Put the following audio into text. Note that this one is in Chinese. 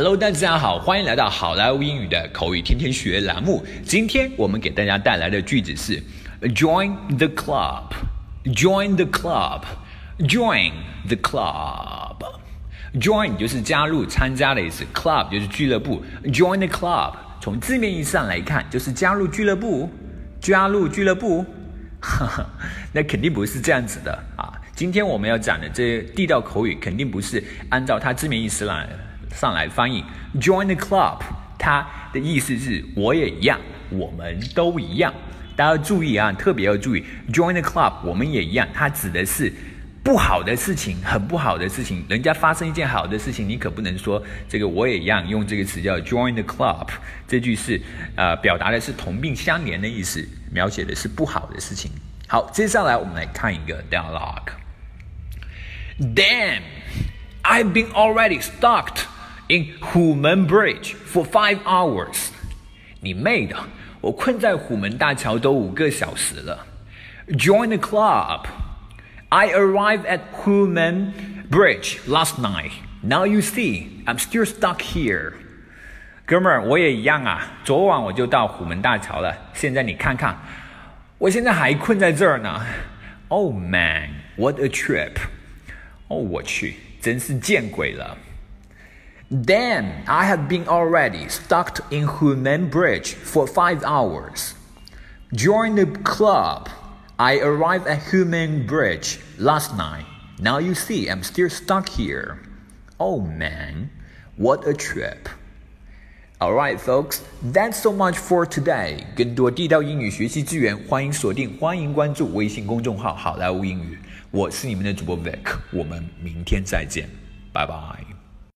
Hello，大家好，欢迎来到好莱坞英语的口语天天学栏目。今天我们给大家带来的句子是 Join the club. Join the club. Join the club. Join 就是加入、参加的意思，club 就是俱乐部。Join the club 从字面意思上来看，就是加入俱乐部。加入俱乐部，哈哈，那肯定不是这样子的啊。今天我们要讲的这地道口语，肯定不是按照它字面意思来。上来翻译，join the club，它的意思是我也一样，我们都一样。大家要注意啊，特别要注意，join the club，我们也一样，它指的是不好的事情，很不好的事情。人家发生一件好的事情，你可不能说这个我也一样，用这个词叫 join the club。这句是呃表达的是同病相怜的意思，描写的是不好的事情。好，接下来我们来看一个 dialogue。Damn, I've been already stuck. In Humen Bridge for five hours，你妹的！我困在虎门大桥都五个小时了。Join the club. I arrived at Humen Bridge last night. Now you see, I'm still stuck here. 哥们儿，我也一样啊！昨晚我就到虎门大桥了，现在你看看，我现在还困在这儿呢。Oh man, what a trip! 哦，我去，真是见鬼了 ！Then I have been already stuck in Hunan Bridge for five hours. Join the club. I arrived at Hunan Bridge last night. Now you see I'm still stuck here. Oh man, what a trip. Alright, folks, that's so much for today. 更多地道英语学习资源，欢迎锁定，欢迎关注微信公众号“好莱坞英语”。我是你们的主播 Vic，我们明天再见，拜拜。